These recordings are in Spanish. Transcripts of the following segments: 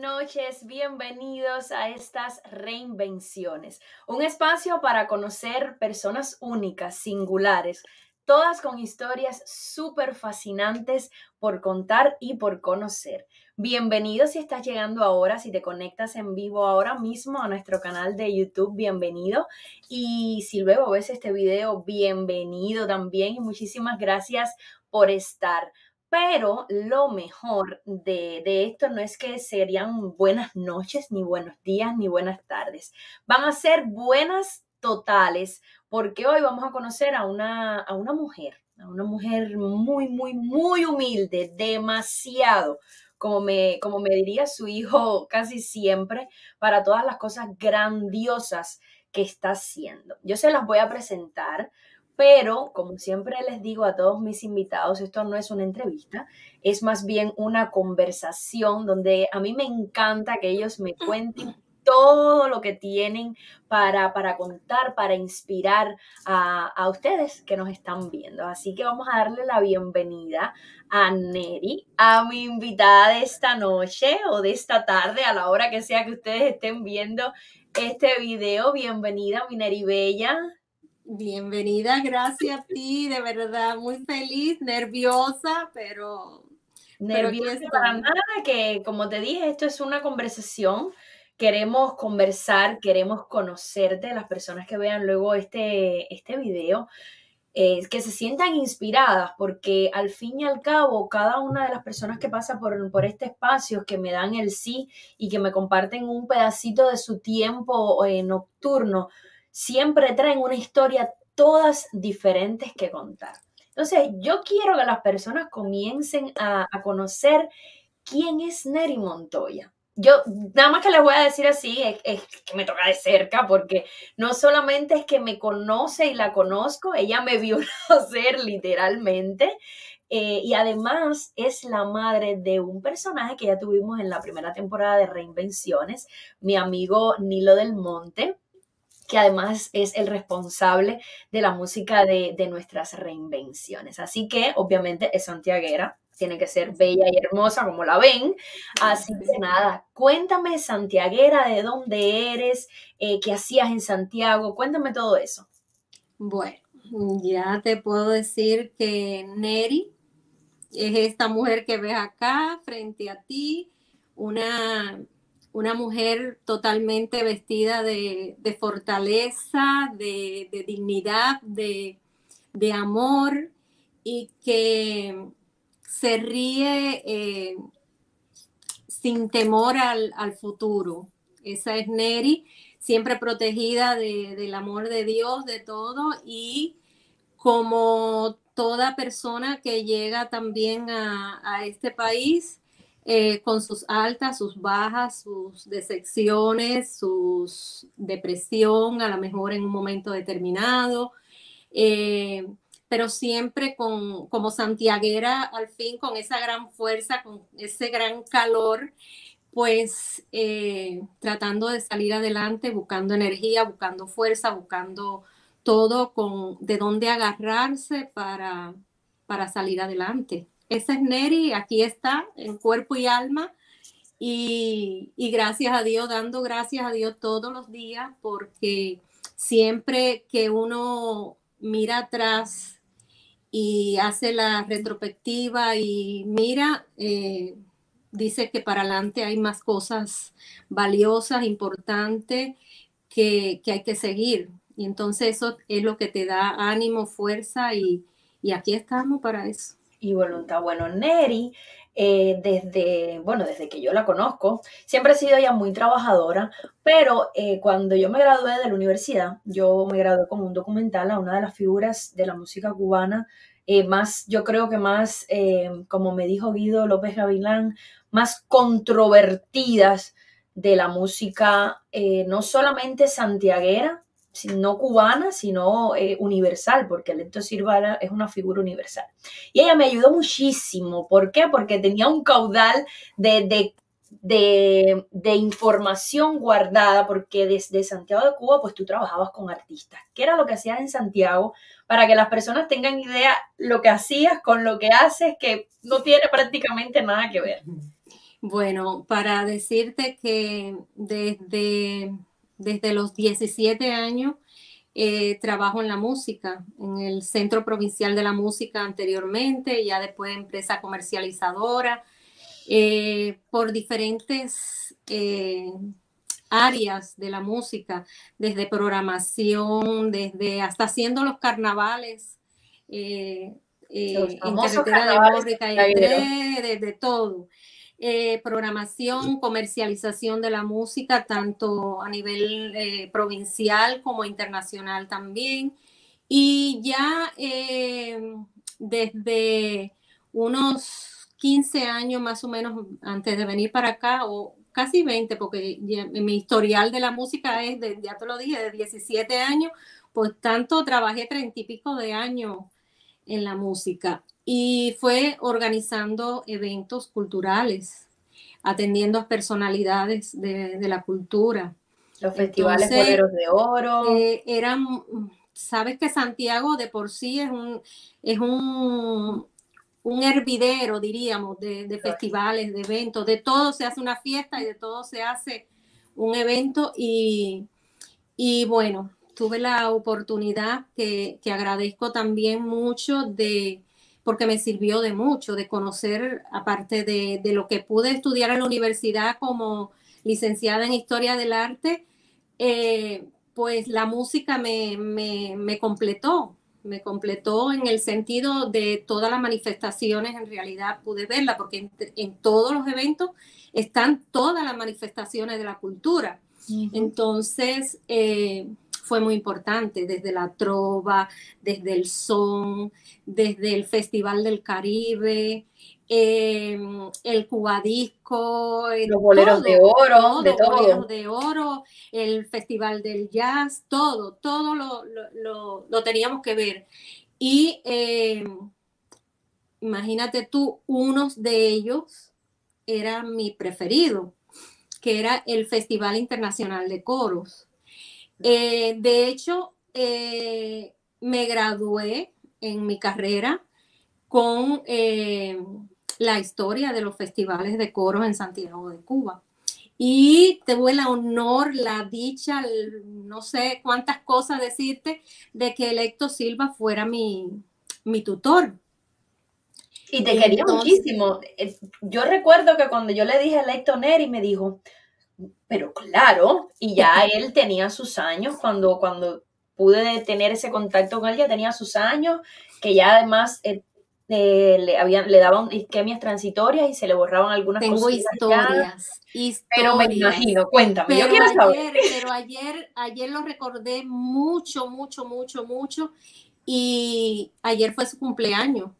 noches. Bienvenidos a estas reinvenciones. Un espacio para conocer personas únicas, singulares, todas con historias súper fascinantes por contar y por conocer. Bienvenido si estás llegando ahora, si te conectas en vivo ahora mismo a nuestro canal de YouTube, bienvenido. Y si luego ves este video, bienvenido también y muchísimas gracias por estar. Pero lo mejor de, esto no es que serían buenas noches, ni buenos días, ni buenas tardes. Van a ser buenas totales, porque hoy vamos a conocer a una, a una mujer, a una mujer muy, muy, muy humilde, demasiado, como me, como me diría su hijo casi siempre, para todas las cosas grandiosas que está haciendo. Yo se las voy a presentar pero como siempre les digo a todos mis invitados, esto no es una entrevista, es más bien una conversación donde a mí me encanta que ellos me cuenten todo lo que tienen para, para contar, para inspirar a, a, ustedes que nos están viendo. Así que vamos a darle la bienvenida a Neri, a mi invitada de esta noche o de esta tarde, a la hora que sea que ustedes estén viendo este video. Bienvenida, mi Neri Bella. Bienvenida, gracias a ti, de verdad, muy feliz, nerviosa, pero... Nerviosa para nada, que como te dije, esto es una conversación, queremos conversar, queremos conocerte, las personas que vean luego este, este video, eh, que se sientan inspiradas, porque al fin y al cabo, cada una de las personas que pasa por, por este espacio, que me dan el sí y que me comparten un pedacito de su tiempo eh, nocturno, siempre traen una historia todas diferentes que contar. Entonces, yo quiero que las personas comiencen a, conocer quién es Neri Montoya. Yo nada más que les voy a decir así, es, que me toca de cerca, porque no solamente es que me conoce y la conozco, ella me vio nacer literalmente, eh, y además es la madre de un personaje que ya tuvimos en la primera temporada de Reinvenciones, mi amigo Nilo del Monte, que además es el responsable de la música de, nuestras reinvenciones. Así que obviamente es santiaguera, tiene que ser bella y hermosa como la ven. Así que nada, cuéntame santiaguera, de dónde eres, eh, qué hacías en Santiago, cuéntame todo eso. Bueno, ya te puedo decir que Neri es esta mujer que ves acá frente a ti, una una mujer totalmente vestida de, fortaleza, de, dignidad, de, amor y que se ríe eh, sin temor al, futuro. Esa es Neri, siempre protegida del amor de Dios, de todo y como toda persona que llega también a, a este país, eh, con sus altas, sus bajas, sus decepciones, sus depresión, a lo mejor en un momento determinado, eh, pero siempre con, como santiaguera, al fin, con esa gran fuerza, con ese gran calor, pues eh, tratando de salir adelante, buscando energía, buscando fuerza, buscando todo con de dónde agarrarse para, para salir adelante. Esa es Neri, aquí está, en cuerpo y alma. Y, gracias a Dios, dando gracias a Dios todos los días, porque siempre que uno mira atrás y hace la retrospectiva y mira, eh, dice que para adelante hay más cosas valiosas, importantes, que, hay que seguir. Y entonces eso es lo que te da ánimo, fuerza y aquí estamos para eso y voluntad. Bueno, Neri, eh, desde, bueno, desde que yo la conozco, siempre ha sido ella muy trabajadora, pero eh, cuando yo me gradué de la universidad, yo me gradué como un documental a una de las figuras de la música cubana, eh, más, yo creo que más, como me dijo Guido López Gavilán, más controvertidas de la música, no solamente santiaguera, no cubana, sino eh, universal, porque Leto Silva es una figura universal. Y ella me ayudó muchísimo. ¿Por qué? Porque tenía un caudal de, de, información guardada, porque desde Santiago de Cuba, pues tú trabajabas con artistas. ¿Qué era lo que hacías en Santiago? Para que las personas tengan idea lo que hacías con lo que haces, que no tiene prácticamente nada que ver. Bueno, para decirte que desde, desde los 17 años eh, trabajo en la música, en el Centro Provincial de la Música anteriormente, ya después empresa comercializadora, eh, por diferentes eh, áreas de la música, desde programación, desde hasta haciendo los carnavales. en carretera de Mórrica y desde todo. Eh, programación, comercialización de la música, tanto a nivel eh, provincial como internacional también. Y ya eh, desde unos 15 años más o menos antes de venir para acá, o casi 20, porque mi historial de la música es, de, ya te lo dije, de 17 años, pues tanto trabajé 30 y pico de años en la música y fue organizando eventos culturales, atendiendo a personalidades de, la cultura. Los festivales boleros de oro. Eh, eran, sabes que Santiago de por sí es un, es un, un hervidero, diríamos, de, festivales, de eventos, de todo se hace una fiesta y de todo se hace un evento y, y bueno, tuve la oportunidad que, agradezco también mucho de, porque me sirvió de mucho, de conocer, aparte de, lo que pude estudiar en la universidad como licenciada en Historia del Arte, eh, pues la música me, me, completó, me completó en el sentido de todas las manifestaciones, en realidad pude verla, porque en, todos los eventos están todas las manifestaciones de la cultura. Entonces, eh, fue muy importante, desde la trova, desde el son, desde el Festival del Caribe, em, el cubadisco, los boleros de oro, de todo. boleros de oro, el Festival del Jazz, todo, todo lo, teníamos que ver. Y em, imagínate tú, unos de ellos era mi preferido, que era el Festival Internacional de Coros. Eh, de hecho, eh, me gradué en mi carrera con eh, la historia de los festivales de coros en Santiago de Cuba. Y tuve el honor, la dicha, no sé cuántas cosas decirte, de que Electo Silva fuera mi, tutor. Y te quería muchísimo. Yo recuerdo que cuando yo le dije a Electo Neri, me dijo, pero claro, y ya él tenía sus años cuando, cuando pude tener ese contacto con él, ya tenía sus años, que ya además eh, eh, le, habían, le daban isquemias transitorias y se le borraban algunas Tengo historias, Pero me imagino, cuéntame, yo quiero saber. Pero ayer, ayer lo recordé mucho, mucho, mucho, mucho, y ayer fue su cumpleaños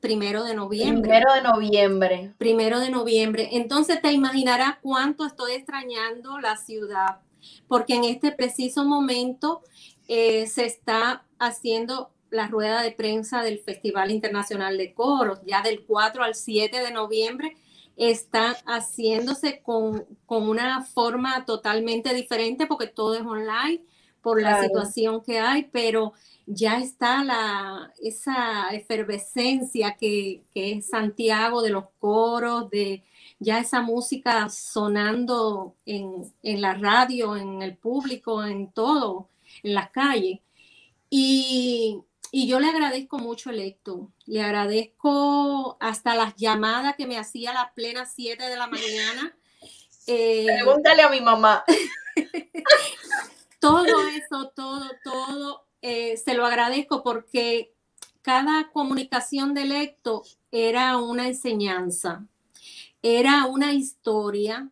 primero de noviembre. Primero de noviembre. Primero de noviembre. Entonces te imaginarás cuánto estoy extrañando la ciudad, porque en este preciso momento eh, se está haciendo la rueda de prensa del Festival Internacional de Coros, ya del 4 al 7 de noviembre está haciéndose con, una forma totalmente diferente porque todo es online por la situación que hay, pero ya está la, esa efervescencia que, es Santiago de los coros, de ya esa música sonando en, la radio, en el público, en todo, en las calles. Y, yo le agradezco mucho el Héctor, le agradezco hasta las llamadas que me hacía a las plenas 7 de la mañana. Eh, Pregúntale a mi mamá. todo eso, todo, todo eh, se lo agradezco porque cada comunicación de lecto era una enseñanza, era una historia,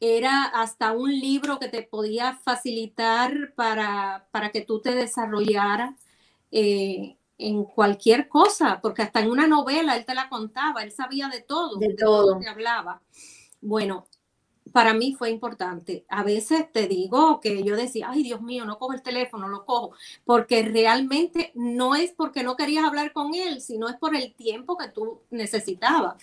era hasta un libro que te podía facilitar para, para que tú te desarrollaras eh, en cualquier cosa, porque hasta en una novela él te la contaba, él sabía de todo, de, todo. lo que hablaba. Bueno, para mí fue importante. A veces te digo que yo decía, ay Dios mío, no cojo el teléfono, lo cojo, porque realmente no es porque no querías hablar con él, sino es por el tiempo que tú necesitabas.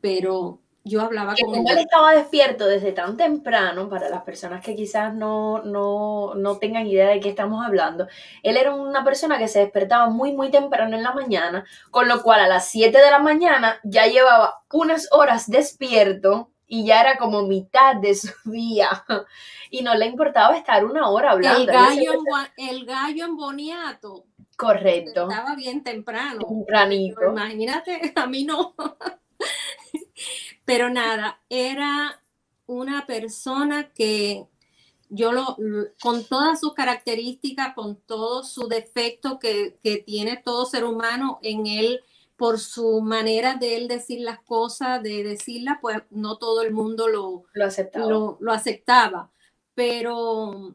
Pero yo hablaba con él. Él estaba despierto desde tan temprano, para las personas que quizás no, no, no tengan idea de qué estamos hablando. Él era una persona que se despertaba muy, muy temprano en la mañana, con lo cual a las 7 de la mañana ya llevaba unas horas despierto y ya era como mitad de su día. Y no le importaba estar una hora hablando. El gallo, en, el gallo en Boniato. Correcto. Estaba bien temprano. Tempranito. Imagínate, a mí no. Pero nada, era una persona que yo lo, con todas sus características, con todo su defecto que, tiene todo ser humano en él, por su manera de él decir las cosas, de decirlas, pues no todo el mundo lo, lo aceptaba. Lo, aceptaba. Pero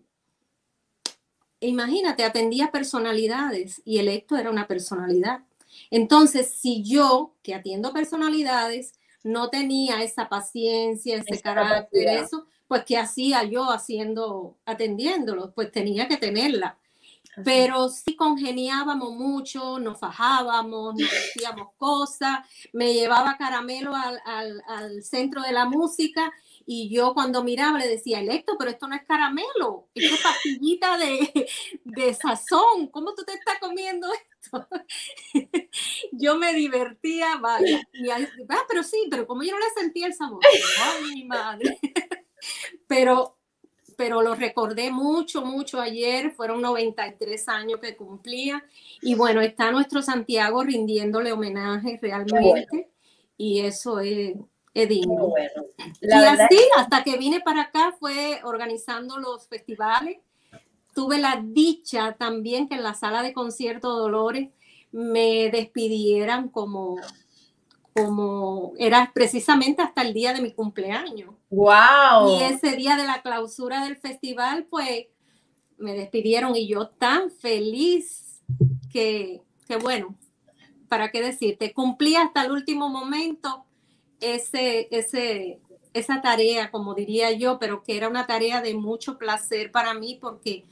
imagínate, atendía personalidades y el electo era una personalidad. Entonces, si yo, que atiendo personalidades, no tenía esa paciencia, ese carácter, eso, pues ¿qué hacía yo haciendo, atendiéndolo? Pues tenía que tenerla. Pero sí congeniábamos mucho, nos fajábamos, nos decíamos cosas, me llevaba caramelo al, al centro de la música y yo cuando miraba le decía, Electo, pero esto no es caramelo, esto es pastillita de, de sazón. ¿Cómo tú te estás comiendo esto? yo me divertía, vaya. Y, ah, pero sí, pero como yo no le sentía el sabor. Ay, mi madre. pero, pero lo recordé mucho, mucho ayer. Fueron 93 años que cumplía. Y bueno, está nuestro Santiago rindiéndole homenaje realmente. Y eso es Edingo. y así, hasta que vine para acá, fue organizando los festivales. Tuve la dicha también que en la sala de concierto Dolores me despidieran como, como era precisamente hasta el día de mi cumpleaños. ¡Wow! Y ese día de la clausura del festival, pues me despidieron y yo tan feliz que, que bueno, ¿para qué decirte? Cumplí hasta el último momento ese, ese, esa tarea, como diría yo, pero que era una tarea de mucho placer para mí porque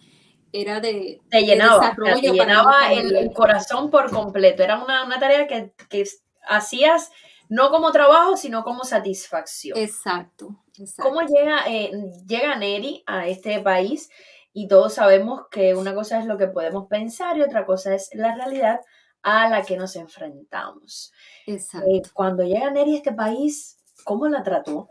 era de, te llenaba, te llenaba el, corazón por completo. Era una, tarea que, hacías no como trabajo, sino como satisfacción. Exacto. ¿Cómo llega, eh, llega Neri a este país? Y todos sabemos que una cosa es lo que podemos pensar y otra cosa es la realidad a la que nos enfrentamos. Exacto. Eh, cuando llega Neri a este país, ¿cómo la trató?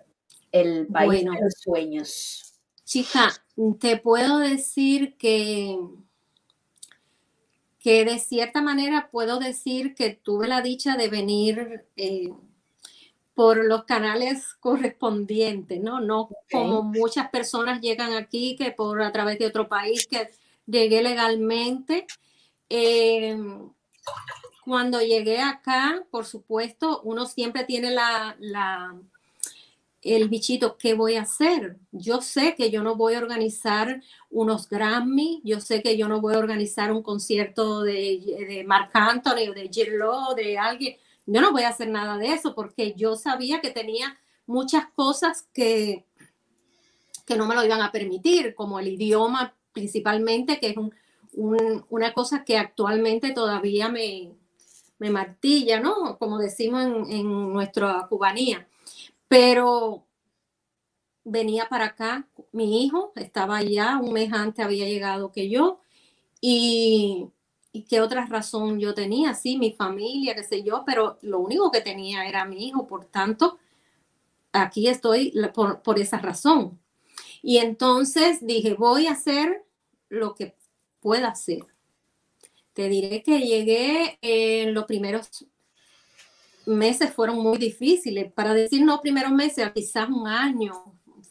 El país de los sueños. Chica, te puedo decir que, que de cierta manera puedo decir que tuve la dicha de venir eh, por los canales correspondientes, ¿no? No como muchas personas llegan aquí que por a través de otro país que llegué legalmente. Eh, cuando llegué acá, por supuesto, uno siempre tiene la, la, el bichito, ¿qué voy a hacer? Yo sé que yo no voy a organizar unos Grammy, yo sé que yo no voy a organizar un concierto de, de Marc Anthony o de J. de alguien. Yo no voy a hacer nada de eso porque yo sabía que tenía muchas cosas que, que no me lo iban a permitir, como el idioma principalmente, que es un, una cosa que actualmente todavía me, me martilla, ¿no? Como decimos en, nuestra cubanía. Pero venía para acá, mi hijo estaba allá, un mes antes había llegado que yo, y, y qué otra razón yo tenía, sí, mi familia, qué sé yo, pero lo único que tenía era mi hijo, por tanto, aquí estoy por, por esa razón. Y entonces dije, voy a hacer lo que pueda hacer. Te diré que llegué en los primeros meses fueron muy difíciles. Para decir no primeros meses, quizás un año,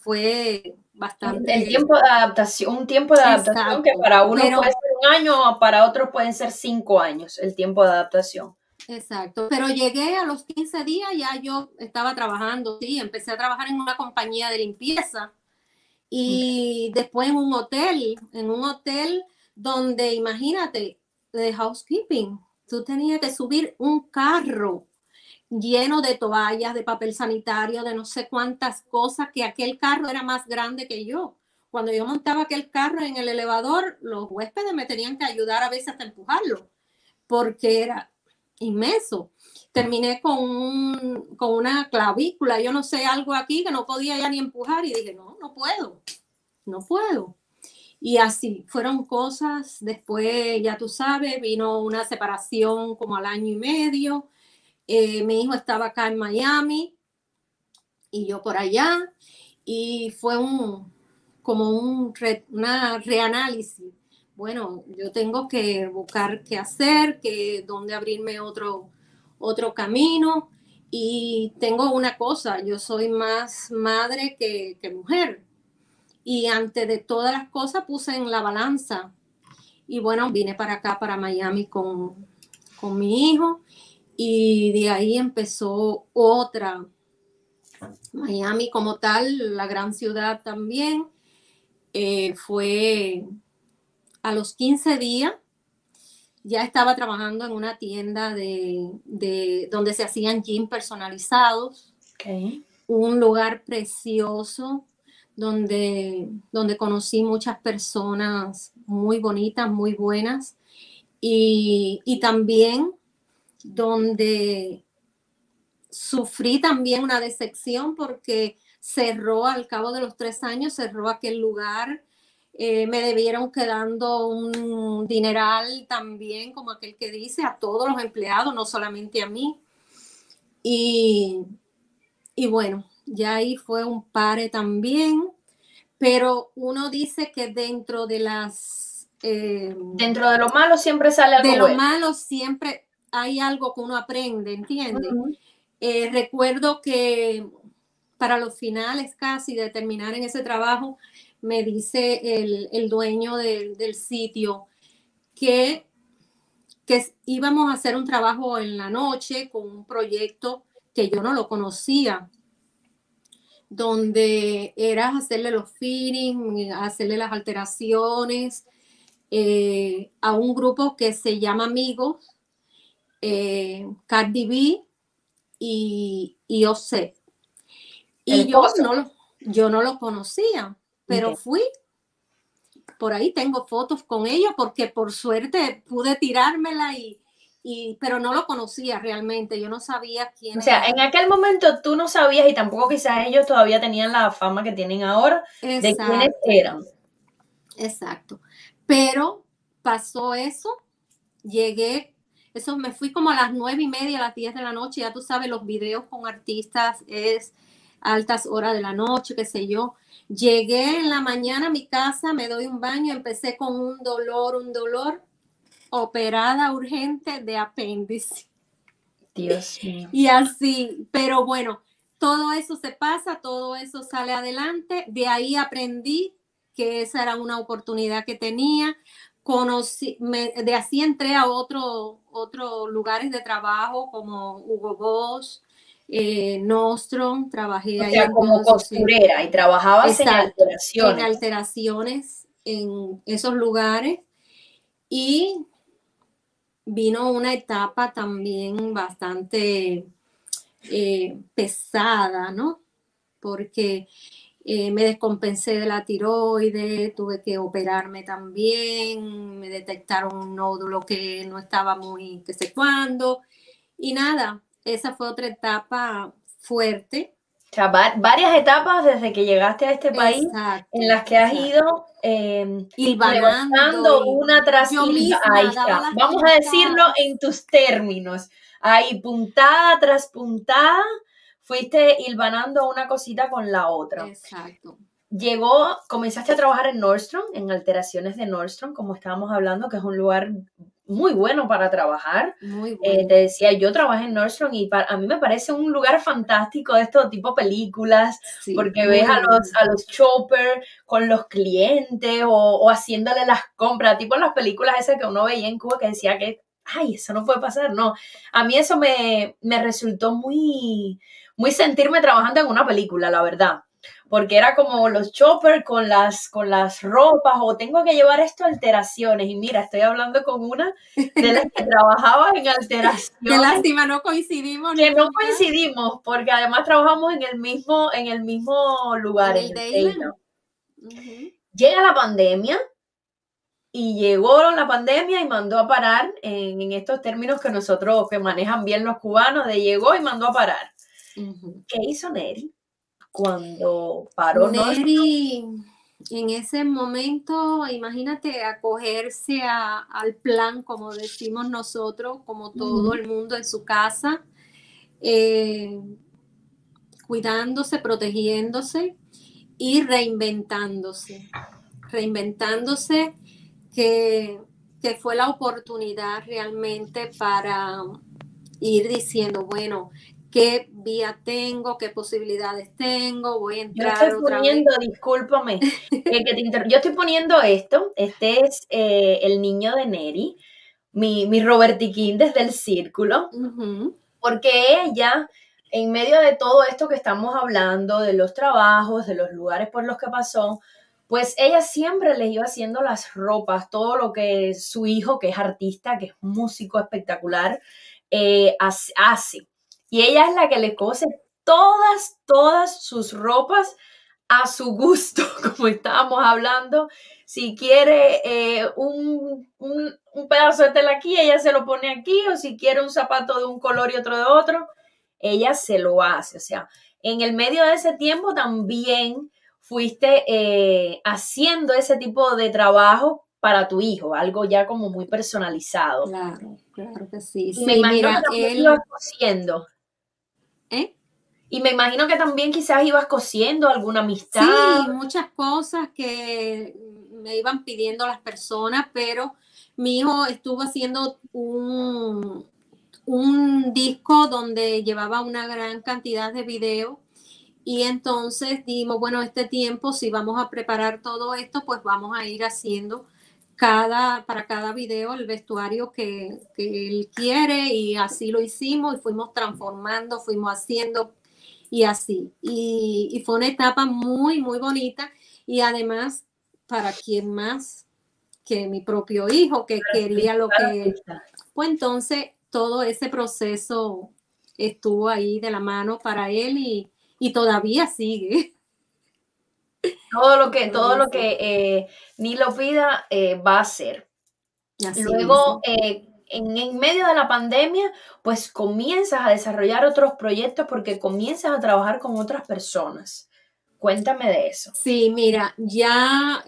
fue bastante. El tiempo de adaptación, un tiempo de adaptación que para uno puede ser un año, para otros pueden ser cinco años, el tiempo de adaptación. Exacto, pero llegué a los 15 días, ya yo estaba trabajando, sí, empecé a trabajar en una compañía de limpieza y después en un hotel, en un hotel donde imagínate, de housekeeping, tú tenías que subir un carro lleno de toallas, de papel sanitario, de no sé cuántas cosas, que aquel carro era más grande que yo. Cuando yo montaba aquel carro en el elevador, los huéspedes me tenían que ayudar a veces hasta empujarlo, porque era, inmenso. Terminé con, con una clavícula, yo no sé, algo aquí que no podía ya ni empujar y dije, no, no puedo, no puedo. Y así fueron cosas. Después, ya tú sabes, vino una separación como al año y medio. Eh, mi hijo estaba acá en Miami y yo por allá. Y fue un, como un una reanálisis. Bueno, yo tengo que buscar qué hacer, que dónde abrirme otro, otro camino. Y tengo una cosa, yo soy más madre que, que mujer y antes de todas las cosas puse en la balanza. Y bueno, vine para acá, para Miami con, con mi hijo y de ahí empezó otra. Miami como tal, la gran ciudad también, eh, fue a los 15 días, ya estaba trabajando en una tienda de, de donde se hacían jeans personalizados. Un lugar precioso, donde, donde conocí muchas personas muy bonitas, muy buenas, y, también donde sufrí también una decepción porque cerró al cabo de los tres años, cerró aquel lugar. Eh, me debieron quedando un dineral también, como aquel que dice, a todos los empleados, no solamente a mí. Y, y bueno, ya ahí fue un pare también, pero uno dice que dentro de las... Eh, dentro de lo malo siempre sale algo De lo malo siempre hay algo que uno aprende, ¿entiendes? Eh, recuerdo que para los finales casi de terminar en ese trabajo, me dice el, dueño del sitio que, que íbamos a hacer un trabajo en la noche con un proyecto que yo no lo conocía donde era hacerle los feelings, hacerle las alteraciones eh, a un grupo que se llama Amigos, eh, Cardi B y, y OC. Y yo no, lo, yo no lo conocía, pero fui. Por ahí tengo fotos con ellos porque por suerte pude tirármela y, pero no lo conocía realmente, yo no sabía quién O sea, en aquel momento tú no sabías y tampoco quizás ellos todavía tenían la fama que tienen ahora de quiénes eran. Exacto. Pero pasó eso, llegué, eso me fui como a las nueve y media, a las diez de la noche, ya tú sabes, los videos con artistas es altas horas de la noche, qué sé yo. Llegué en la mañana a mi casa, me doy un baño, empecé con un dolor, un dolor operada urgente de apéndice. Dios mío. Y así, pero bueno, todo eso se pasa, todo eso sale adelante. De ahí aprendí que esa era una oportunidad que tenía. Conocí, de así entré a otros otro lugares de trabajo como Hugo Boss, eh, Nostrom, trabajé ahí. como costurera y trabajabas en alteraciones. En alteraciones en esos lugares. Y vino una etapa también bastante eh, pesada, ¿no? Porque eh, me descompensé de la tiroide, tuve que operarme también, me detectaron un nódulo que no estaba muy, que sé cuándo, y nada, esa fue otra etapa fuerte. O sea, varias etapas desde que llegaste a este país en las que has ido eh, una tras otra. Vamos a decirlo en tus términos. Ahí, puntada tras puntada, fuiste hilvanando una cosita con la otra. Exacto. Llegó, comenzaste a trabajar en Nordstrom, en alteraciones de Nordstrom, como estábamos hablando, que es un lugar muy bueno para trabajar. Muy eh, te decía, yo trabajé en Nordstrom y para, a mí me parece un lugar fantástico de estos tipo películas, porque ves a los, a los choppers con los clientes o, haciéndole las compras, tipo las películas esas que uno veía en Cuba que decía que, ay, eso no puede pasar, no. A mí eso me, me resultó muy, muy sentirme trabajando en una película, la verdad porque era como los choppers con las, con las ropas o tengo que llevar esto a alteraciones. Y mira, estoy hablando con una de las que trabajaba en alteraciones. Qué lástima, no coincidimos. Que no coincidimos, porque además trabajamos en el mismo, en el mismo lugar. En el Llega la pandemia y llegó la pandemia y mandó a parar en, estos términos que nosotros, que manejan bien los cubanos, de llegó y mandó a parar. ¿Qué hizo Neri cuando paró? Neri, en ese momento, imagínate acogerse al plan, como decimos nosotros, como todo el mundo en su casa, eh, cuidándose, protegiéndose y reinventándose. Reinventándose que, fue la oportunidad realmente para ir diciendo, bueno, qué vía tengo, qué posibilidades tengo, voy a entrar yo estoy poniendo, discúlpame, yo estoy poniendo esto, este es eh, el niño de Neri, mi, mi Robertiquín desde el círculo, porque ella, en medio de todo esto que estamos hablando, de los trabajos, de los lugares por los que pasó, pues ella siempre le iba haciendo las ropas, todo lo que su hijo, que es artista, que es músico espectacular, eh, hace. Y ella es la que le cose todas, todas sus ropas a su gusto, como estábamos hablando. Si quiere eh, un, un, pedazo de tela aquí, ella se lo pone aquí, o si quiere un zapato de un color y otro de otro, ella se lo hace. O sea, en el medio de ese tiempo también fuiste eh, haciendo ese tipo de trabajo para tu hijo, algo ya como muy personalizado. Claro, claro que sí. me imagino que ibas cosiendo. ¿Eh? Y me imagino que también quizás ibas cosiendo alguna amistad. Sí, muchas cosas que me iban pidiendo las personas, pero mi hijo estuvo haciendo un, un disco donde llevaba una gran cantidad de videos y entonces dijimos, bueno, este tiempo, si vamos a preparar todo esto, pues vamos a ir haciendo cada, para cada video el vestuario que, él quiere y así lo hicimos y fuimos transformando, fuimos haciendo y así. Y, fue una etapa muy, muy bonita y además para quien más que mi propio hijo que quería lo que... Pues entonces todo ese proceso estuvo ahí de la mano para él y, y todavía sigue. Todo lo que, todo lo que eh, ni lo pida eh, va a ser. Luego, eh, en, medio de la pandemia, pues comienzas a desarrollar otros proyectos porque comienzas a trabajar con otras personas. Cuéntame de eso. Sí, mira, ya,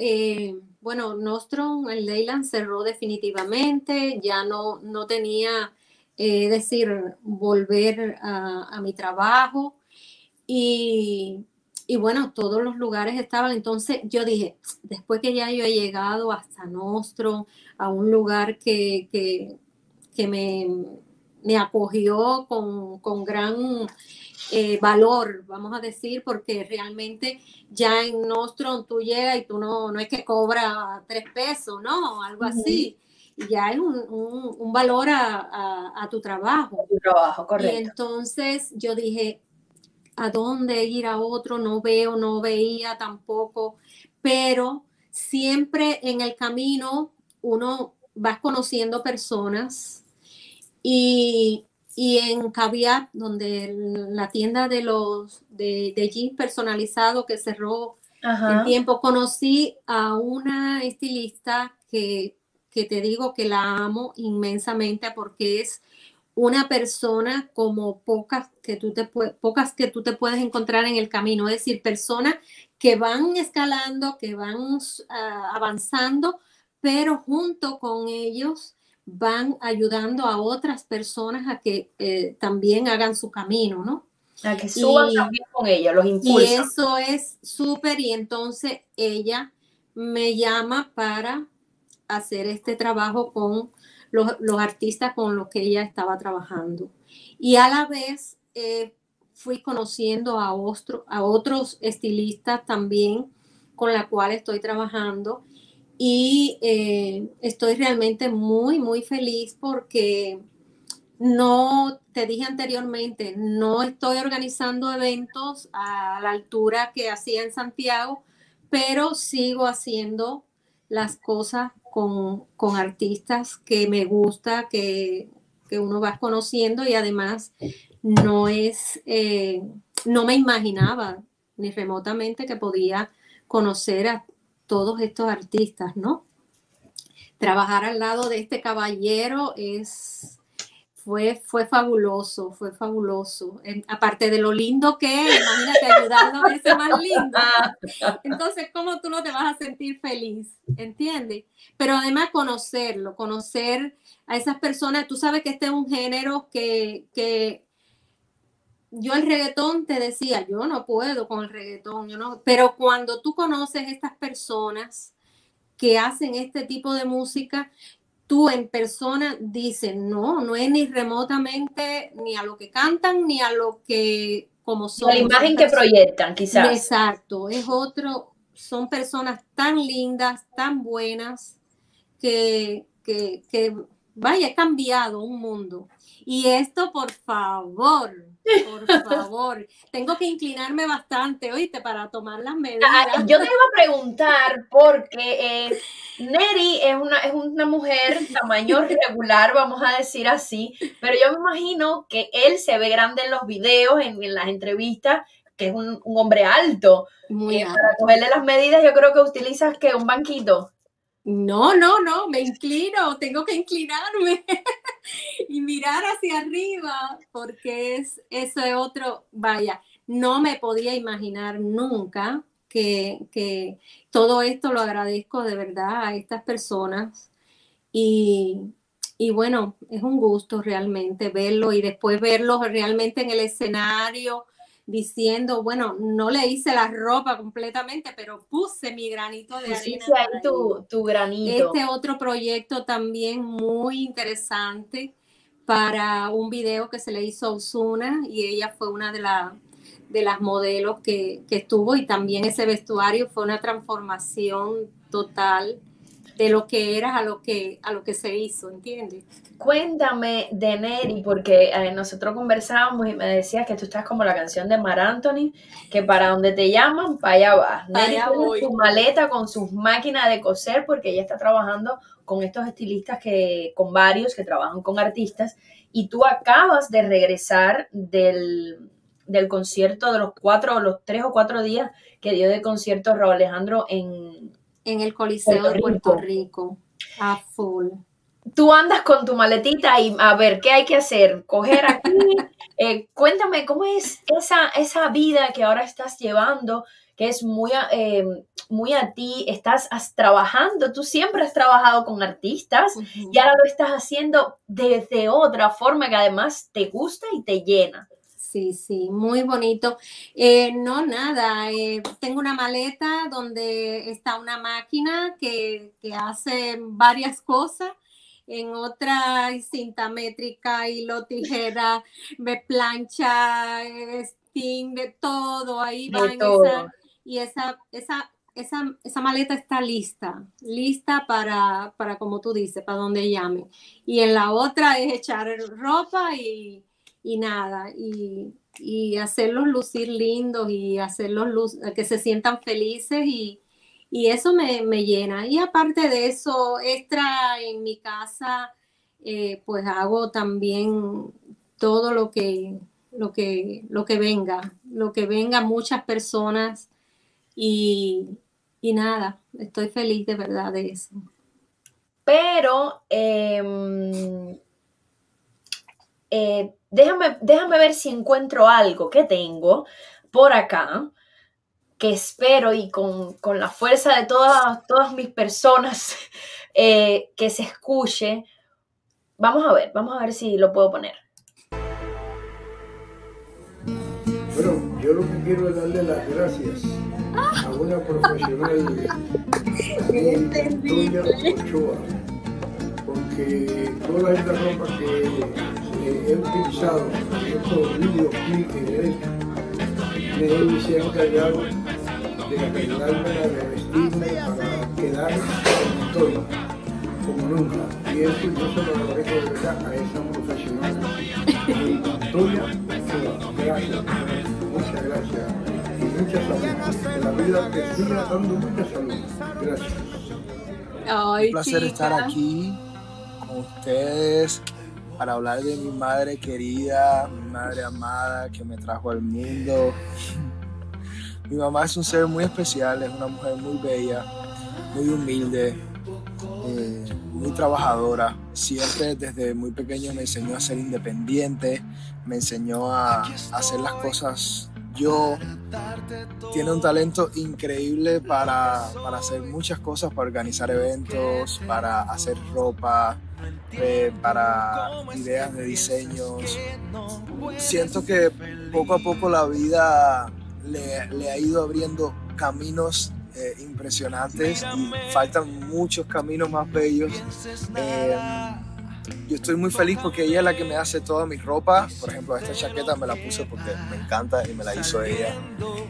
bueno, Nostrum, el Leyland cerró definitivamente, ya no, no tenía, es decir, volver a, a mi trabajo. Y, bueno, todos los lugares estaban. Entonces yo dije, después que ya yo he llegado hasta Nostro, a un lugar que, me, me, acogió con, gran eh, valor, vamos a decir, porque realmente ya en Nostro tú llegas y tú no, no es que cobra tres pesos, ¿no? Algo así. ya hay un, valor a, tu trabajo. Tu trabajo, correcto. Y entonces yo dije, a dónde ir a otro, no veo, no veía tampoco, pero siempre en el camino uno va conociendo personas y, en Caviar, donde la tienda de los de, de jeans personalizado que cerró el tiempo, conocí a una estilista que, que te digo que la amo inmensamente porque es una persona como pocas que tú te pocas que tú te puedes encontrar en el camino, es decir, personas que van escalando, que van ah, avanzando, pero junto con ellos van ayudando a otras personas a que eh, también hagan su camino, ¿no? A que suban también con ella, los impulsa. Y eso es súper, y entonces ella me llama para hacer este trabajo con los, artistas con los que ella estaba trabajando. Y a la vez eh, fui conociendo a, a otros estilistas también con la cual estoy trabajando y eh, estoy realmente muy, muy feliz porque no, te dije anteriormente, no estoy organizando eventos a la altura que hacía en Santiago, pero sigo haciendo las cosas con, artistas que me gusta, que, uno va conociendo y además no es, eh, no me imaginaba ni remotamente que podía conocer a todos estos artistas, ¿no? trabajar al lado de este caballero es fue, fue fabuloso, fue fabuloso. aparte de lo lindo que es, imagínate ayudarlo a veces más lindo. Entonces, ¿cómo tú no te vas a sentir feliz? ¿Entiendes? Pero además conocerlo, conocer a esas personas. Tú sabes que este es un género que, que yo el reggaetón te decía, yo no puedo con el reggaetón, yo no, pero cuando tú conoces estas personas que hacen este tipo de música, tú en persona dices, no, no es ni remotamente ni a lo que cantan, ni a lo que como son. La imagen que proyectan, quizás. Exacto, es otro, son personas tan lindas, tan buenas, que, que, que vaya, ha cambiado un mundo. Y esto, por favor, por favor, tengo que inclinarme bastante, oíste, para tomar las medidas. Ah, yo te iba a preguntar porque eh, Neri es una, es una mujer tamaño regular, vamos a decir así, pero yo me imagino que él se ve grande en los videos, en, las entrevistas, que es un, hombre alto. Muy eh, Para cogerle las medidas, yo creo que utilizas que un banquito. No, no, no, me inclino, tengo que inclinarme y mirar hacia arriba, porque es ese otro, vaya, no me podía imaginar nunca que, que, todo esto lo agradezco de verdad a estas personas y, y bueno, es un gusto realmente verlo y después verlo realmente en el escenario diciendo, bueno, no le hice la ropa completamente, pero puse mi granito de arena. Ahí tu, tu, granito. Este otro proyecto también muy interesante para un video que se le hizo a Osuna y ella fue una de, la, de las modelos que, que estuvo y también ese vestuario fue una transformación total de lo que eras a lo que, a lo que se hizo, ¿entiendes? Cuéntame de Neri, porque eh, nosotros conversábamos y me decías que tú estás como la canción de Mar Anthony, que para donde te llaman, para allá vas. Neri tiene su maleta con sus máquinas de coser, porque ella está trabajando con estos estilistas que, con varios que trabajan con artistas, y tú acabas de regresar del, del concierto de los cuatro, los tres o cuatro días que dio de concierto Raúl Alejandro en, en el Coliseo de Puerto Rico, a full. Tú andas con tu maletita y a ver, ¿qué hay que hacer? Coger aquí. Eh, cuéntame, ¿cómo es esa, esa vida que ahora estás llevando? que es muy a, eh, muy a ti, estás trabajando, tú siempre has trabajado con artistas y ahora lo estás haciendo desde otra forma que además te gusta y te llena. Sí, sí, muy bonito. Eh, no, nada, eh, tengo una maleta donde está una máquina que, hace varias cosas. En otra cinta métrica, hilo, tijera, me plancha, steam, de todo, ahí va esa, y esa, esa, esa, esa, maleta está lista, lista para, para, como tú dices, para donde llame. Y en la otra es echar ropa y, y nada, y, y, hacerlos lucir lindos y hacerlos que se sientan felices y, eso me, llena. Y aparte de eso, extra en mi casa, eh, pues hago también todo lo que, lo que, lo que venga, lo que venga muchas personas y, nada, estoy feliz de verdad de eso. Pero em, eh, déjame, déjame ver si encuentro algo que tengo por acá que espero y con, la fuerza de todas, todas mis personas eh, que se escuche. Vamos a ver, vamos a ver si lo puedo poner. Bueno, yo lo que quiero es darle las gracias a una profesional, Antonia Ochoa, porque toda esta ropa que he utilizado estos videoclips que he hecho, me se ha encargado de ayudarme a revestirme para quedar como estoy, como nunca. Y eso yo se lo agradezco de verdad a esa profesional, Antonia Gracias, muchas gracias y mucha salud. Que la vida te siga dando mucha salud. Gracias. Un placer estar aquí con ustedes para hablar de mi madre querida, mi madre amada que me trajo al mundo. mi mamá es un ser muy especial, es una mujer muy bella, muy humilde, eh, muy trabajadora. Siempre desde muy pequeño me enseñó a ser independiente, me enseñó a, hacer las cosas yo. Tiene un talento increíble para, para, hacer muchas cosas, para organizar eventos, para hacer ropa, eh, para ideas de diseños. Siento que poco a poco la vida le, le ha ido abriendo caminos eh, impresionantes y faltan muchos caminos más bellos. Eh, yo estoy muy feliz porque ella es la que me hace toda mi ropa. Por ejemplo, esta chaqueta me la puse porque me encanta y me la hizo ella.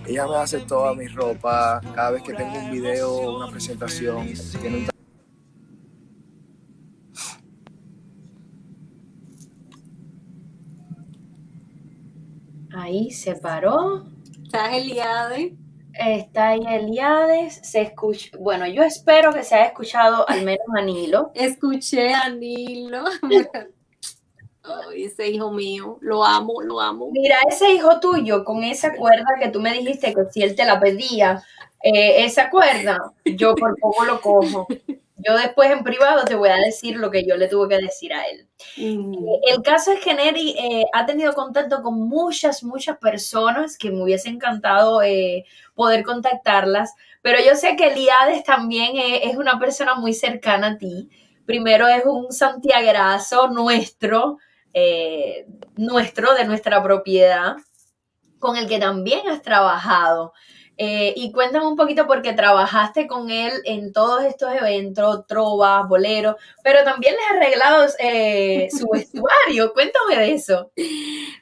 Ella me hace toda mi ropa. Cada vez que tengo un video una presentación, tiene un Ahí se paró. ¿Estás Eliade? Está ahí Eliades, se escucha, bueno, yo espero que se haya escuchado al menos a Nilo. Escuché a Nilo. ese hijo mío, lo amo, lo amo. Mira, ese hijo tuyo con esa cuerda que tú me dijiste que si él te la pedía, eh, esa cuerda, yo por poco lo cojo. Yo después en privado te voy a decir lo que yo le tuve que decir a él. Mm. Eh, el caso es que Neri eh, ha tenido contacto con muchas, muchas personas que me hubiese encantado eh, poder contactarlas, pero yo sé que Liades también es una persona muy cercana a ti. Primero es un santiaguerazo nuestro, nuestro, de nuestra propiedad, con el que también has trabajado. Eh, y cuéntame un poquito porque trabajaste con él en todos estos eventos, trovas, boleros, pero también les has arreglado eh, su vestuario. Cuéntame de eso.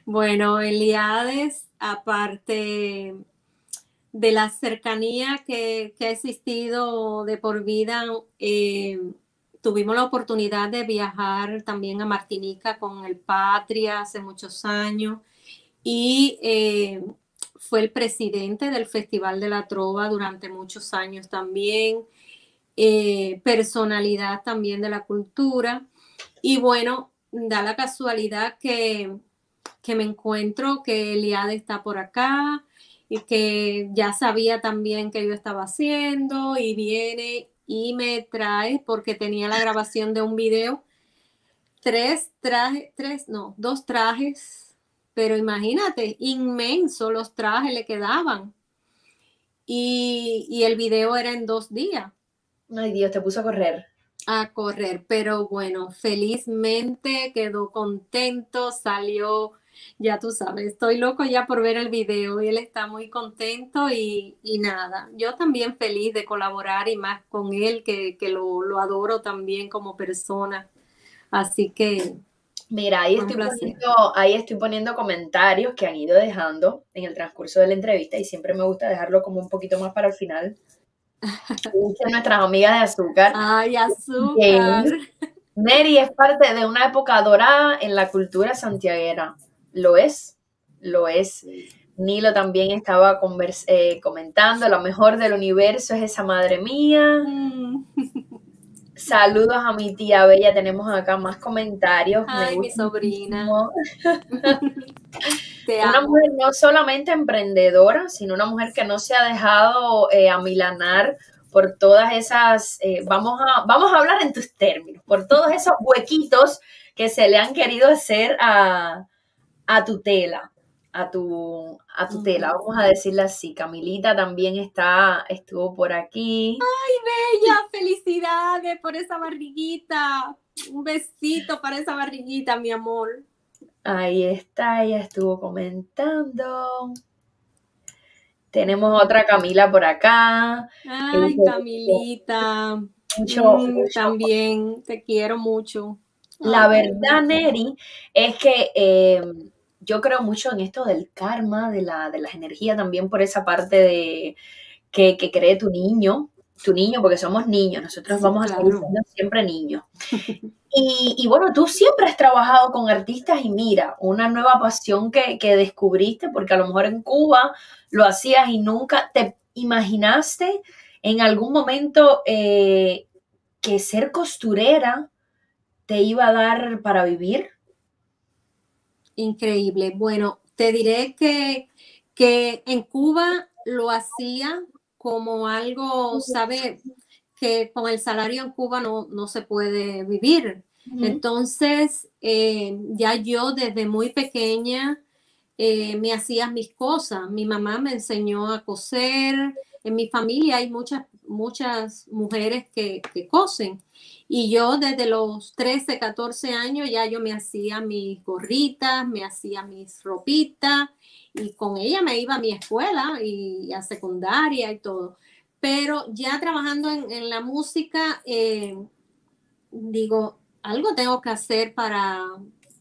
Bueno, Eliades, aparte de la cercanía que, ha existido de por vida, eh, tuvimos la oportunidad de viajar también a Martinica con el Patria hace muchos años y fue el presidente del Festival de la Trova durante muchos años también, eh, personalidad también de la cultura. Y bueno, da la casualidad que, que me encuentro que Eliade está por acá y que ya sabía también que yo estaba haciendo y viene y me trae porque tenía la grabación de un video tres trajes, tres, no, dos trajes pero imagínate, inmenso los trajes le quedaban. Y, el video era en dos días. Ay Dios, te puso a correr. A correr, pero bueno, felizmente quedó contento, salió, ya tú sabes, estoy loco ya por ver el video y él está muy contento y, nada, yo también feliz de colaborar y más con él que, lo, lo adoro también como persona. Así que Mira, ahí estoy, poniendo, ahí estoy poniendo comentarios que han ido dejando en el transcurso de la entrevista y siempre me gusta dejarlo como un poquito más para el final. nuestras amigas de azúcar. Ay, azúcar. Mary es parte de una época dorada en la cultura santiaguera. Lo es, lo es. Nilo también estaba eh, comentando, lo mejor del universo es esa madre mía. Mm. Saludos a mi tía Bella. Tenemos acá más comentarios. Ay, mi sobrina. una mujer no solamente emprendedora, sino una mujer que no se ha dejado eh, amilanar por todas esas, eh, vamos, a, vamos a hablar en tus términos, por todos esos huequitos que se le han querido hacer a, a tu tela a tu, a tu tela, vamos a decirle así. Camilita también está, estuvo por aquí. ¡Ay, bella! ¡Felicidades por esa barriguita! Un besito para esa barriguita, mi amor. Ahí está, ella estuvo comentando. Tenemos otra Camila por acá. Ay, Camilita. Mm, también te quiero mucho. La verdad, Neri, es que eh, yo creo mucho en esto del karma, de, la, de las energías, también por esa parte de que, cree tu niño, tu niño, porque somos niños, nosotros vamos a siendo siempre niños. Y, bueno, tú siempre has trabajado con artistas y mira, una nueva pasión que, descubriste, porque a lo mejor en Cuba lo hacías y nunca te imaginaste en algún momento eh, que ser costurera te iba a dar para vivir. Increíble. Bueno, te diré que, que en Cuba lo hacía como algo, ¿sabe? que con el salario en Cuba no, no se puede vivir. Entonces, eh, ya yo desde muy pequeña eh, me hacía mis cosas. Mi mamá me enseñó a coser. En mi familia hay muchas, muchas mujeres que, que cosen. Y yo desde los 13, 14 años ya yo me hacía mis gorritas, me hacía mis ropitas y con ella me iba a mi escuela y a secundaria y todo. Pero ya trabajando en, la música, eh, digo, algo tengo que hacer para,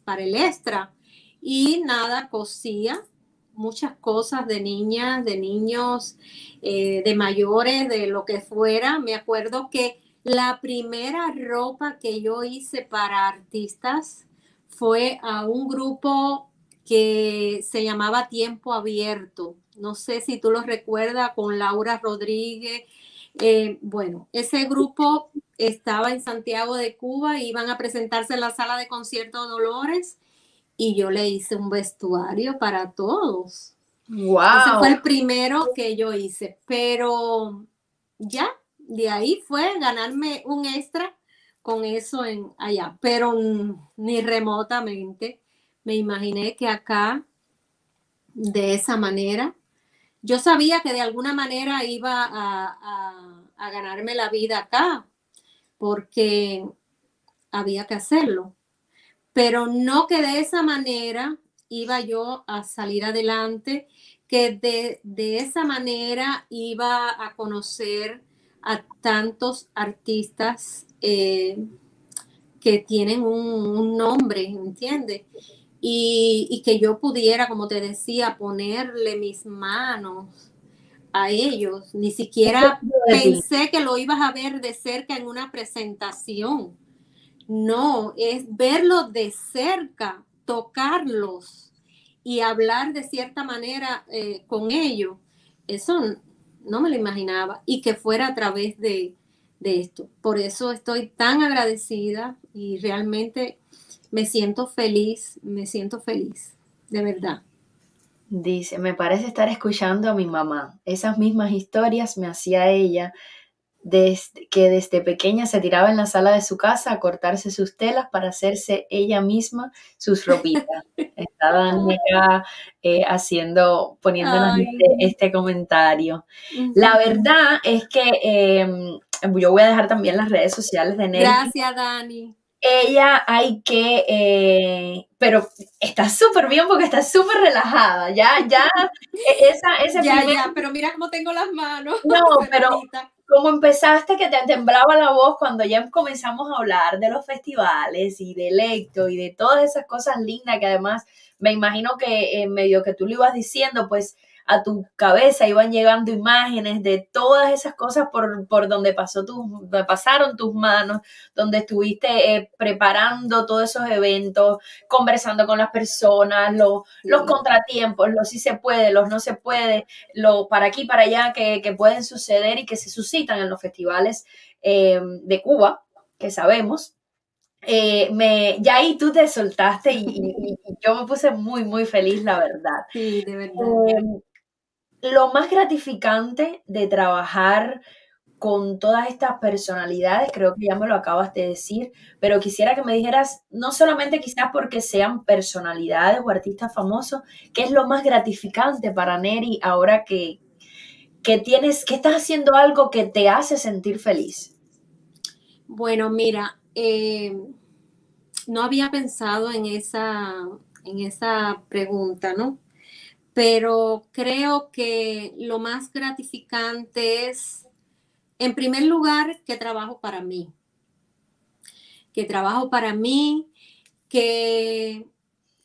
para el extra. Y nada, cosía muchas cosas de niñas, de niños, eh, de mayores, de lo que fuera. Me acuerdo que la primera ropa que yo hice para artistas fue a un grupo que se llamaba Tiempo Abierto. No sé si tú lo recuerdas con Laura Rodríguez. Eh, bueno, ese grupo estaba en Santiago de Cuba, iban a presentarse en la sala de concierto Dolores y yo le hice un vestuario para todos. Wow. Ese fue el primero que yo hice, pero ya, de ahí fue ganarme un extra con eso en allá, pero ni remotamente me imaginé que acá, de esa manera, yo sabía que de alguna manera iba a, a ganarme la vida acá, porque había que hacerlo, pero no que de esa manera iba yo a salir adelante, que de, de esa manera iba a conocer a tantos artistas eh, que tienen un, un nombre, ¿entiendes? y, que yo pudiera, como te decía, ponerle mis manos a ellos. Ni siquiera pensé que lo ibas a ver de cerca en una presentación. No, es verlos de cerca, tocarlos y hablar de cierta manera eh, con ellos. Eso no me lo imaginaba y que fuera a través de, de esto. Por eso estoy tan agradecida y realmente me siento feliz, me siento feliz, de verdad. Dice, me parece estar escuchando a mi mamá. Esas mismas historias me hacía ella, desde, que desde pequeña se tiraba en la sala de su casa a cortarse sus telas para hacerse ella misma sus ropitas. Estaban acá eh, haciendo, poniéndonos este, este, comentario. La verdad es que em, yo voy a dejar también las redes sociales de Nelly. Gracias, Dani ella hay que, eh, pero está súper bien porque está súper relajada, ya, ya, e, esa, ese ya, ya, pero mira cómo tengo las manos. No, pero como empezaste que te temblaba la voz cuando ya comenzamos a hablar de los festivales y de electo y de todas esas cosas lindas que además me imagino que en medio que tú lo ibas diciendo, pues a tu cabeza iban llegando imágenes de todas esas cosas por, por donde, pasó tu, pasaron tus manos, donde estuviste eh, preparando todos esos eventos, conversando con las personas, los contratiempos, los si se puede, los no se puede, lo para aquí, para allá que, pueden suceder y que se suscitan en los festivales eh, de Cuba, que sabemos. Eh, me, ya ahí tú te soltaste y, yo me puse muy, muy feliz, la verdad. Sí, de verdad lo más gratificante de trabajar con todas estas personalidades, creo que ya me lo acabas de decir, pero quisiera que me dijeras, no solamente quizás porque sean personalidades o artistas famosos, ¿qué es lo más gratificante para Neri ahora que, que tienes, que estás haciendo algo que te hace sentir feliz? Bueno, mira, eh, no había pensado en esa, en esa pregunta, ¿no? Pero creo que lo más gratificante es, en primer lugar, que trabajo para mí, que trabajo para mí, que,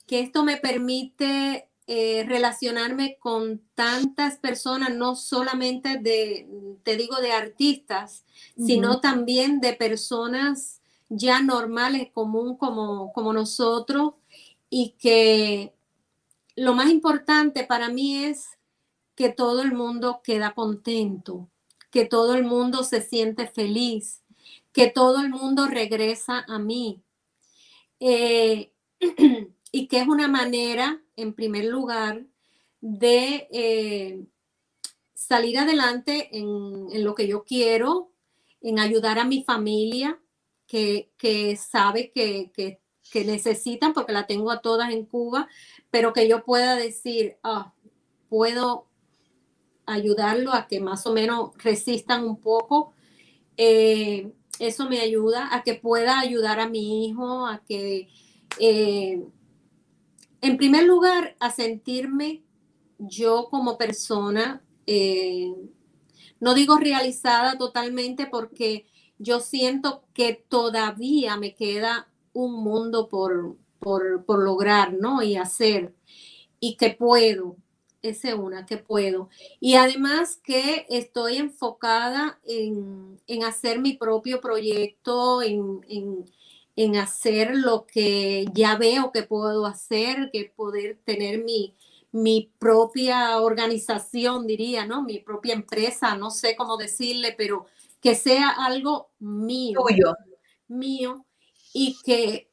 que esto me permite eh, relacionarme con tantas personas, no solamente de, te digo, de artistas, sino también de personas ya normales, común como, como nosotros, y que lo más importante para mí es que todo el mundo queda contento, que todo el mundo se siente feliz, que todo el mundo regresa a mí. Eh, y que es una manera, en primer lugar, de eh, salir adelante en, lo que yo quiero, en ayudar a mi familia que, sabe que, que, necesitan, porque la tengo a todas en Cuba, pero que yo pueda decir, ah, puedo ayudarlo a que más o menos resistan un poco. Eh, eso me ayuda a que pueda ayudar a mi hijo, a que, eh, en primer lugar, a sentirme yo como persona, eh, no digo realizada totalmente porque yo siento que todavía me queda un mundo por, por, lograr, ¿no? Y hacer, y que puedo, ese una, que puedo. Y además que estoy enfocada en, hacer mi propio proyecto, en, en, hacer lo que ya veo que puedo hacer, que poder tener mi, mi propia organización, diría, ¿no? Mi propia empresa, no sé cómo decirle, pero que sea algo mío, mío y que,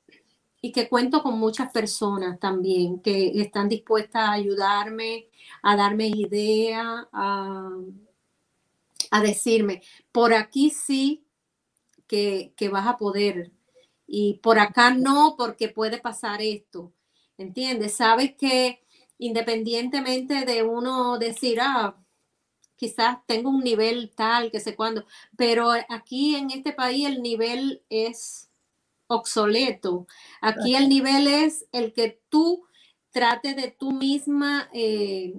y que cuento con muchas personas también que están dispuestas a ayudarme, a darme idea, a, decirme, por aquí sí que, que vas a poder y por acá no porque puede pasar esto. ¿Entiendes? Sabes que independientemente de uno decir, ah, quizás tengo un nivel tal, que sé cuándo, pero aquí en este país el nivel es obsoleto. Aquí el nivel es el que tú trates de tú misma eh,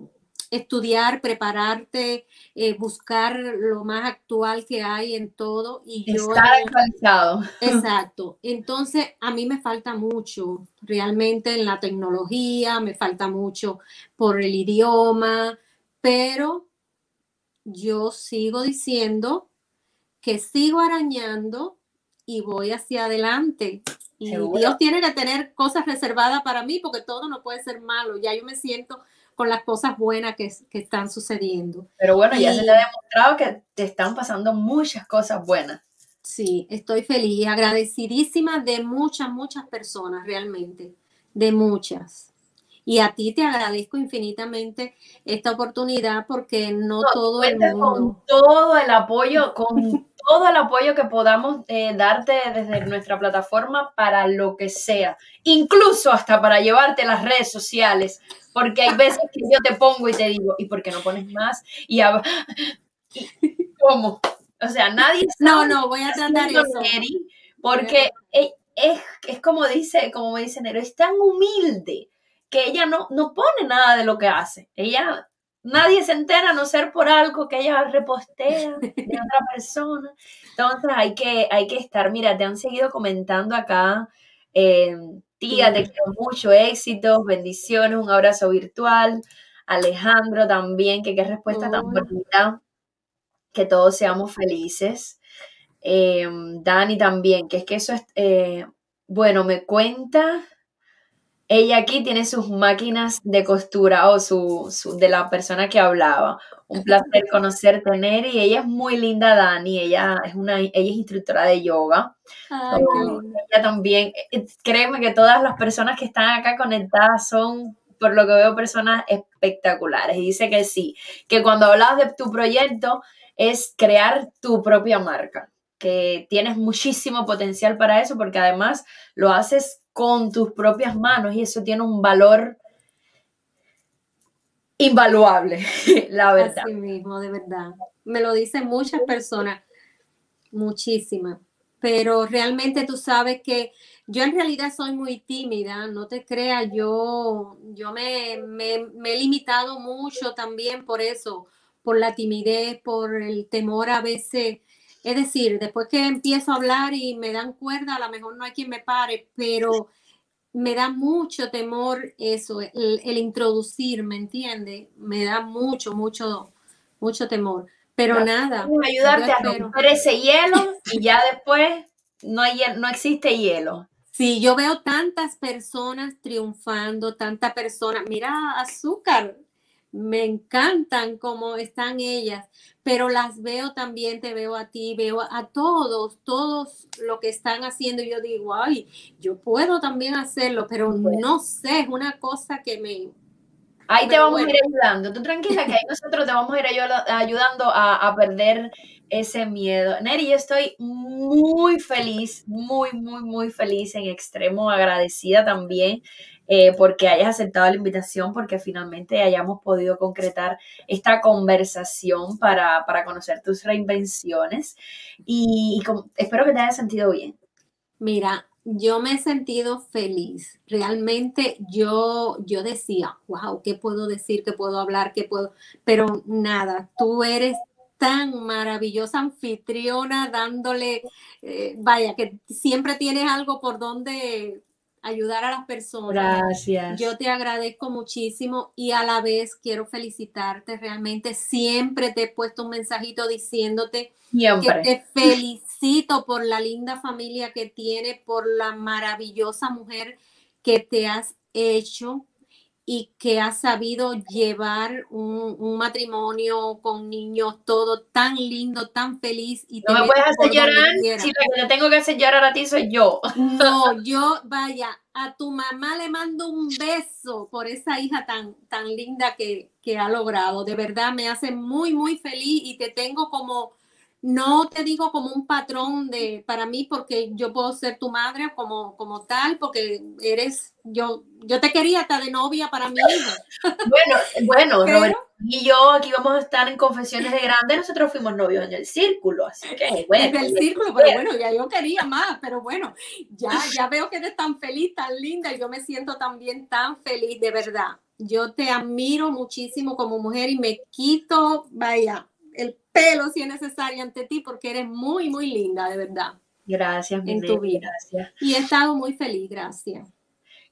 estudiar, prepararte, eh, buscar lo más actual que hay en todo. Y Estar actualizado. Exacto. Entonces, a mí me falta mucho realmente en la tecnología, me falta mucho por el idioma, pero yo sigo diciendo que sigo arañando y voy hacia adelante. Y Dios tiene que tener cosas reservadas para mí porque todo no puede ser malo. Ya yo me siento con las cosas buenas que, están sucediendo. Pero bueno, ya se le ha demostrado que te están pasando muchas cosas buenas. Sí, estoy feliz, agradecidísima de muchas, muchas personas, realmente, de muchas. Y a ti te agradezco infinitamente esta oportunidad porque no, todo el mundo... Con todo el apoyo, con todo el apoyo que podamos eh, darte desde nuestra plataforma para lo que sea, incluso hasta para llevarte las redes sociales, porque hay veces que yo te pongo y te digo, ¿y por qué no pones más? Y, ¿cómo? O sea, nadie No, no, voy a tratar eso. porque es, es, como dice, como me dice Nero, es tan humilde que ella no, no pone nada de lo que hace. Ella, nadie se entera a no ser por algo que ella repostea de otra persona. Entonces hay que, hay que estar, mira, te han seguido comentando acá, eh, tía, te quiero mucho, éxitos, bendiciones, un abrazo virtual. Alejandro también, que qué respuesta tan bonita, que todos seamos felices. Eh, Dani también, que es que eso es, eh, bueno, me cuenta ella aquí tiene sus máquinas de costura o su, de la persona que hablaba. Un placer conocerte, tener y ella es muy linda, Dani. Ella es una, ella es instructora de yoga. ella también, eh, créeme que todas las personas que están acá conectadas son, por lo que veo, personas espectaculares. Y dice que sí, que cuando hablas de tu proyecto es crear tu propia marca, que tienes muchísimo potencial para eso, porque además lo haces con tus propias manos y eso tiene un valor invaluable, la verdad. Mismo, de verdad. Me lo dicen muchas personas, muchísimas, pero realmente tú sabes que yo en realidad soy muy tímida, no te creas, yo, yo me, me, me he limitado mucho también por eso, por la timidez, por el temor a veces es decir, después que empiezo a hablar y me dan cuerda, a lo mejor no hay quien me pare, pero me da mucho temor eso, el, introducir, ¿me entiende? Me da mucho, mucho, mucho temor. Pero nada. Ayudarte a romper ese hielo y ya después no, hay, no existe hielo. Sí, yo veo tantas personas triunfando, tantas personas, mira, azúcar, me encantan como están ellas, pero las veo también, te veo a ti, veo a todos, todos lo que están haciendo. Y yo digo, ay, yo puedo también hacerlo, pero no sé, es una cosa que me Ahí te vamos a ir ayudando. Tú tranquila que ahí nosotros te vamos a ir ayudando a, perder ese miedo. Neri, yo estoy muy feliz, muy, muy, muy feliz, en extremo agradecida también eh, porque hayas aceptado la invitación, porque finalmente hayamos podido concretar esta conversación para, conocer tus reinvenciones y, espero que te hayas sentido bien. Mira, yo me he sentido feliz. Realmente yo, yo decía, wow, ¿qué puedo decir? ¿Qué puedo hablar? ¿Qué puedo? Pero nada, tú eres tan maravillosa anfitriona dándole, eh, vaya, que siempre tienes algo por donde ayudar a las personas. Gracias. Yo te agradezco muchísimo y a la vez quiero felicitarte. Realmente siempre te he puesto un mensajito diciéndote que te felicito por la linda familia que tiene, por la maravillosa mujer que te has hecho y que has sabido llevar un, matrimonio con niños, todo tan lindo, tan feliz. Y no me puedes hacer llorar, si lo que te tengo que hacer llorar a ti soy yo. No, yo, vaya, a tu mamá le mando un beso por esa hija tan, tan linda que, que ha logrado. De verdad, me hace muy, muy feliz y te tengo como no te digo como un patrón de para mí porque yo puedo ser tu madre como, como tal porque eres yo yo te quería hasta de novia para mi hija. Bueno, bueno, y yo aquí vamos a estar en confesiones de grande, nosotros fuimos novios en el círculo, así que bueno. En el círculo, pero bueno, ya yo quería más, pero bueno, ya ya veo que eres tan feliz, tan linda y yo me siento también tan feliz de verdad. Yo te admiro muchísimo como mujer y me quito, vaya, pelo si es necesario ante ti porque eres muy, muy linda, de verdad. Gracias, en tu vida. Gracias. Y he estado muy feliz, gracias.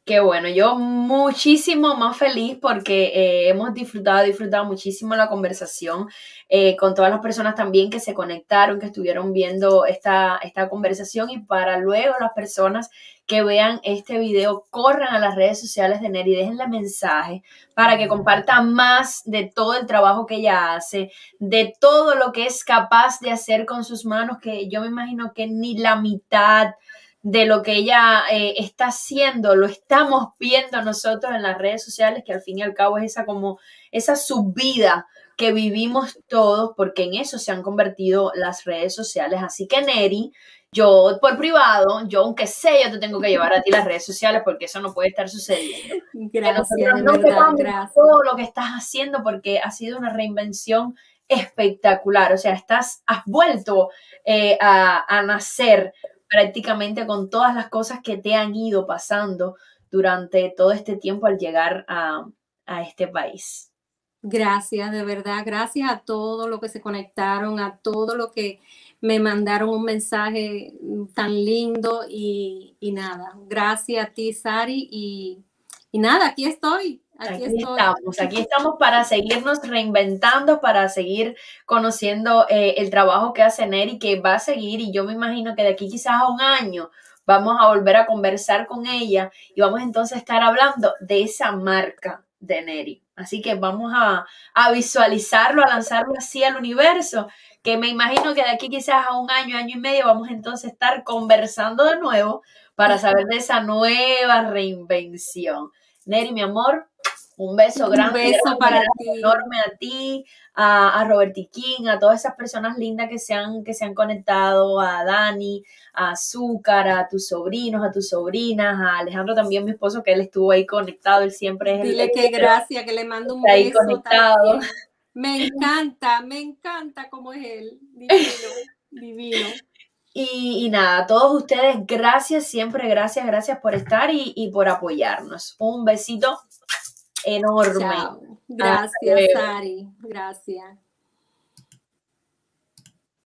Qué bueno, yo muchísimo más feliz porque eh, hemos disfrutado, disfrutado muchísimo la conversación eh, con todas las personas también que se conectaron, que estuvieron viendo esta, esta conversación y para luego las personas que vean este video, corran a las redes sociales de Neri, déjenle mensaje para que comparta más de todo el trabajo que ella hace, de todo lo que es capaz de hacer con sus manos, que yo me imagino que ni la mitad de lo que ella eh, está haciendo, lo estamos viendo nosotros en las redes sociales, que al fin y al cabo es esa como esa subida que vivimos todos, porque en eso se han convertido las redes sociales. Así que Neri, yo por privado, yo aunque sé, yo te tengo que llevar a ti las redes sociales porque eso no puede estar sucediendo. Gracias, no gracias. Todo lo que estás haciendo porque ha sido una reinvención espectacular, o sea, estás, has vuelto eh, a, a nacer prácticamente con todas las cosas que te han ido pasando durante todo este tiempo al llegar a, este país. Gracias, de verdad, gracias a todos los que se conectaron, a todos los que me mandaron un mensaje tan lindo y, nada, gracias a ti, Sari, y, y nada, aquí estoy Aquí, estamos, aquí estamos para seguirnos reinventando, para seguir conociendo eh, el trabajo que hace Neri, que va a seguir. Y yo me imagino que de aquí quizás a un año vamos a volver a conversar con ella y vamos entonces a estar hablando de esa marca de Neri. Así que vamos a, a visualizarlo, a lanzarlo así al universo, que me imagino que de aquí quizás a un año, año y medio vamos entonces a estar conversando de nuevo para saber de esa nueva reinvención. Neri, mi amor, un beso grande, un beso para ti. enorme a ti, a, a Roberti King, a todas esas personas lindas que se, han, que se han conectado, a Dani, a Azúcar, a tus sobrinos, a tus sobrinas, a Alejandro también, mi esposo, que él estuvo ahí conectado, él siempre es Dile que gracias, que le mando un beso. Conectado. Me encanta, me encanta cómo es él, divino, divino. Y, nada, a todos ustedes, gracias, siempre gracias, gracias por estar y, y por apoyarnos. Un besito enorme. Gracias, Sari. Gracias.